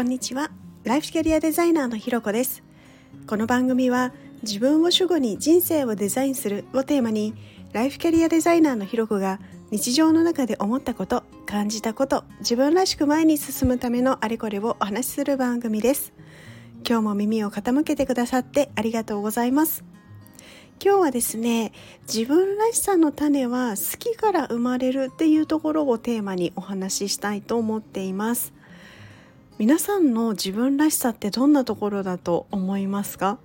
こんにちは。ライフキャリアデザイナーのひろこです。この番組は自分を主語に人生をデザインするをテーマにライフキャリアデザイナーのひろこが日常の中で思ったこと感じたこと自分らしく前に進むためのあれこれをお話しする番組です。今日も耳を傾けてくださってありがとうございます。今日はですね自分らしさの種は好きから生まれるっていうところをテーマにお話ししたいと思っています。皆さんの自分らしさってどんなところだと思いますか？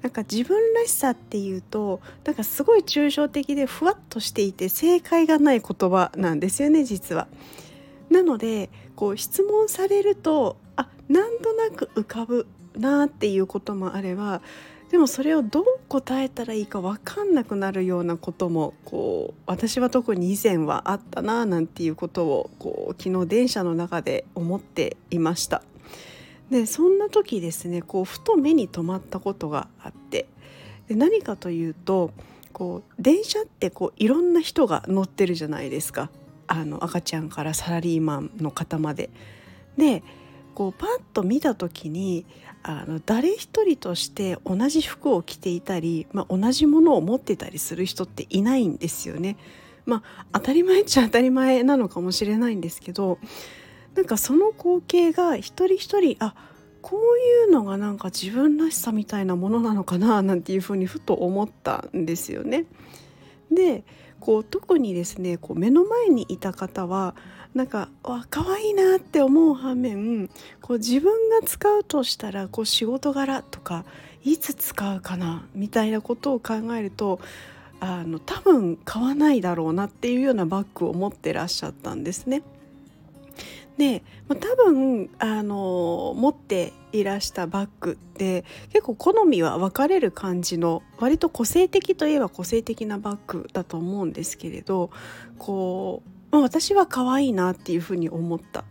なんか自分らしさっていうとなんかすごい抽象的でふわっとしていて正解がない言葉なんですよね実は。なのでこう質問されるとあなんとなく浮かぶなっていうこともあればでもそれをどう答えたらいいか分かんなくなるようなこともこう私は特に以前はあったななんていうことをこう昨日電車の中で思っていました。でそんな時ですねこうふと目に留まったことがあってで何かというとこう電車ってこういろんな人が乗ってるじゃないですかあの赤ちゃんからサラリーマンの方まで。でこうパッと見た時にあの誰一人として同じ服を着ていたり、まあ、同じものを持ってたりする人っていないんですよね。まあ、当たり前っちゃ当たり前なのかもしれないんですけどなんかその光景が一人一人あこういうのがなんか自分らしさみたいなものなのかななんていうふうにふと思ったんですよね。でこう特にですねこう目の前にいた方はなんかわ可愛いなって思う反面こう自分が使うとしたらこう仕事柄とかいつ使うかなみたいなことを考えるとあの多分買わないだろうなっていうようなバッグを持ってらっしゃったんですね。で、ま、多分あの持っていらしたバッグって結構好みは分かれる感じの割と個性的といえば個性的なバッグだと思うんですけれどこうまあ、私は可愛いなっていうふうに思った。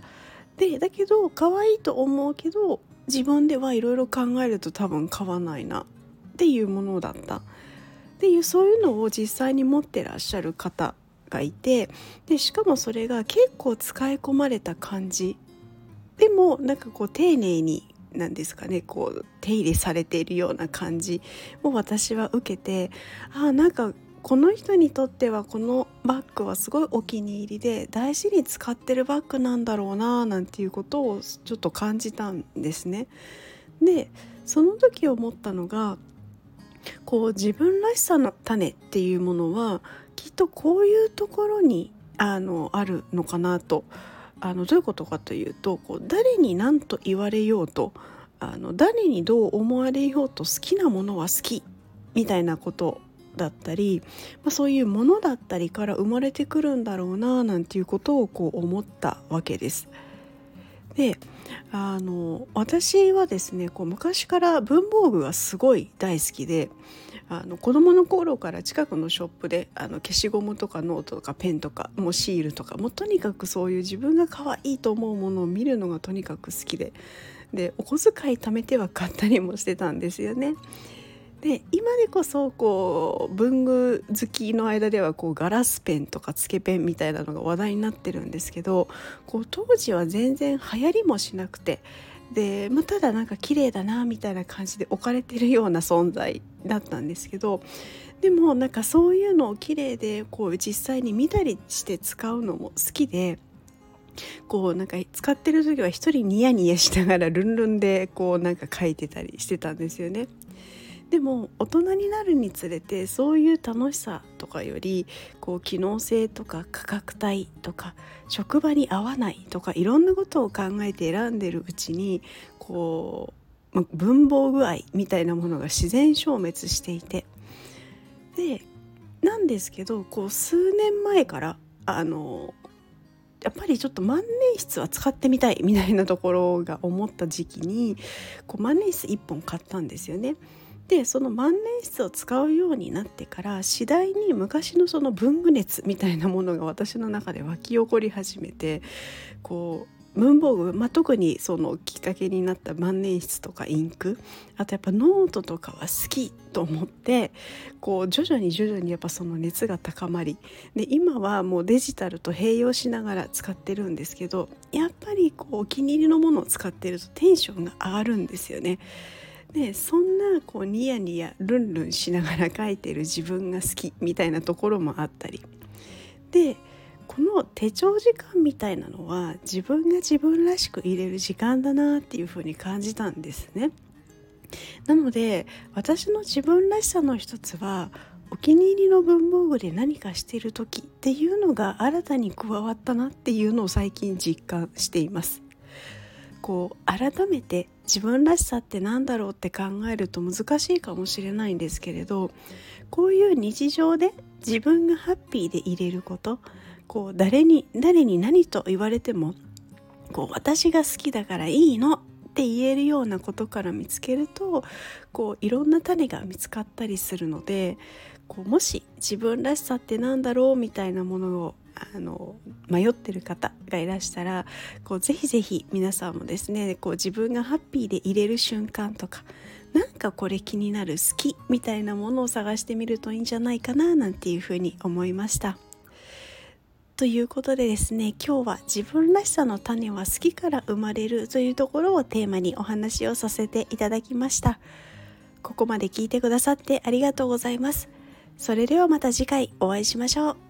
でだけど可愛いと思うけど自分ではいろいろ考えると多分買わないなっていうものだったっていうそういうのを実際に持ってらっしゃる方がいてでしかもそれが結構使い込まれた感じでもなんかこう丁寧になんですかねこう手入れされているような感じを私は受けてあなんかこの人にとってはこのバッグはすごいお気に入りで大事に使ってるバッグなんだろうななんていうことをちょっと感じたんですね。でその時思ったのがこう自分らしさの種っていうものはきっとこういうところにあのあるのかなとあのどういうことかというとこう誰に何と言われようとあの誰にどう思われようと好きなものは好きみたいなことをだったり、まあ、そういうものだったりから生まれてくるんだろうななんていうことをこう思ったわけです。であの私はですねこう昔から文房具がすごい大好きであの子供の頃から近くのショップであの消しゴムとかノートとかペンとかもうシールとかもうとにかくそういう自分が可愛いと思うものを見るのがとにかく好きででお小遣い貯めては買ったりもしてたんですよね。で今でこそこう文具好きの間ではこうガラスペンとかつけペンみたいなのが話題になってるんですけどこう当時は全然流行りもしなくてで、まあ、ただなんか綺麗だなみたいな感じで置かれてるような存在だったんですけどでもなんかそういうのを綺麗でこう実際に見たりして使うのも好きで。こうなんか使ってる時は一人ニヤニヤしながらルンルンでこうなんか書いてたりしてたんですよね。でも大人になるにつれてそういう楽しさとかよりこう機能性とか価格帯とか職場に合わないとかいろんなことを考えて選んでるうちにこう文房具愛みたいなものが自然消滅していてでなんですけどこう数年前からあのやっぱりちょっと万年筆は使ってみたいみたいなところが思った時期にこう万年筆1本買ったんですよね。でその万年筆を使うようになってから次第に昔のその文具熱みたいなものが私の中で湧き起こり始めてこう文房具、まあ、特にそのきっかけになった万年筆とかインクあとやっぱノートとかは好きと思ってこう徐々に徐々にやっぱその熱が高まりで今はもうデジタルと併用しながら使ってるんですけどやっぱりこうお気に入りのものを使ってるとテンションが上がるんですよね。でそんなこうニヤニヤルンルンしながら書いてる自分が好きみたいなところもあったりでこの手帳時間みたいなのは自分が自分らしく入れる時間だなっていうふうに感じたんですね。なので私の自分らしさの一つはお気に入りの文房具で何かしている時っていうのが新たに加わったなっていうのを最近実感しています。こう改めて自分らしさって何だろうって考えると難しいかもしれないんですけれどこういう日常で自分がハッピーでいれることこう誰に誰に何と言われてもこう私が好きだからいいのって言えるようなことから見つけるとこういろんな種が見つかったりするのでこうもし自分らしさって何だろうみたいなものをあの迷ってる方がいらしたらこうぜひぜひ皆さんもですねこう自分がハッピーでいれる瞬間とかなんかこれ気になる好きみたいなものを探してみるといいんじゃないかななんていうふうに思いました。ということでですね今日は自分らしさの種は好きから生まれるというところをテーマにお話をさせていただきました。ここまで聞いてくださってありがとうございます。それではまた次回お会いしましょう。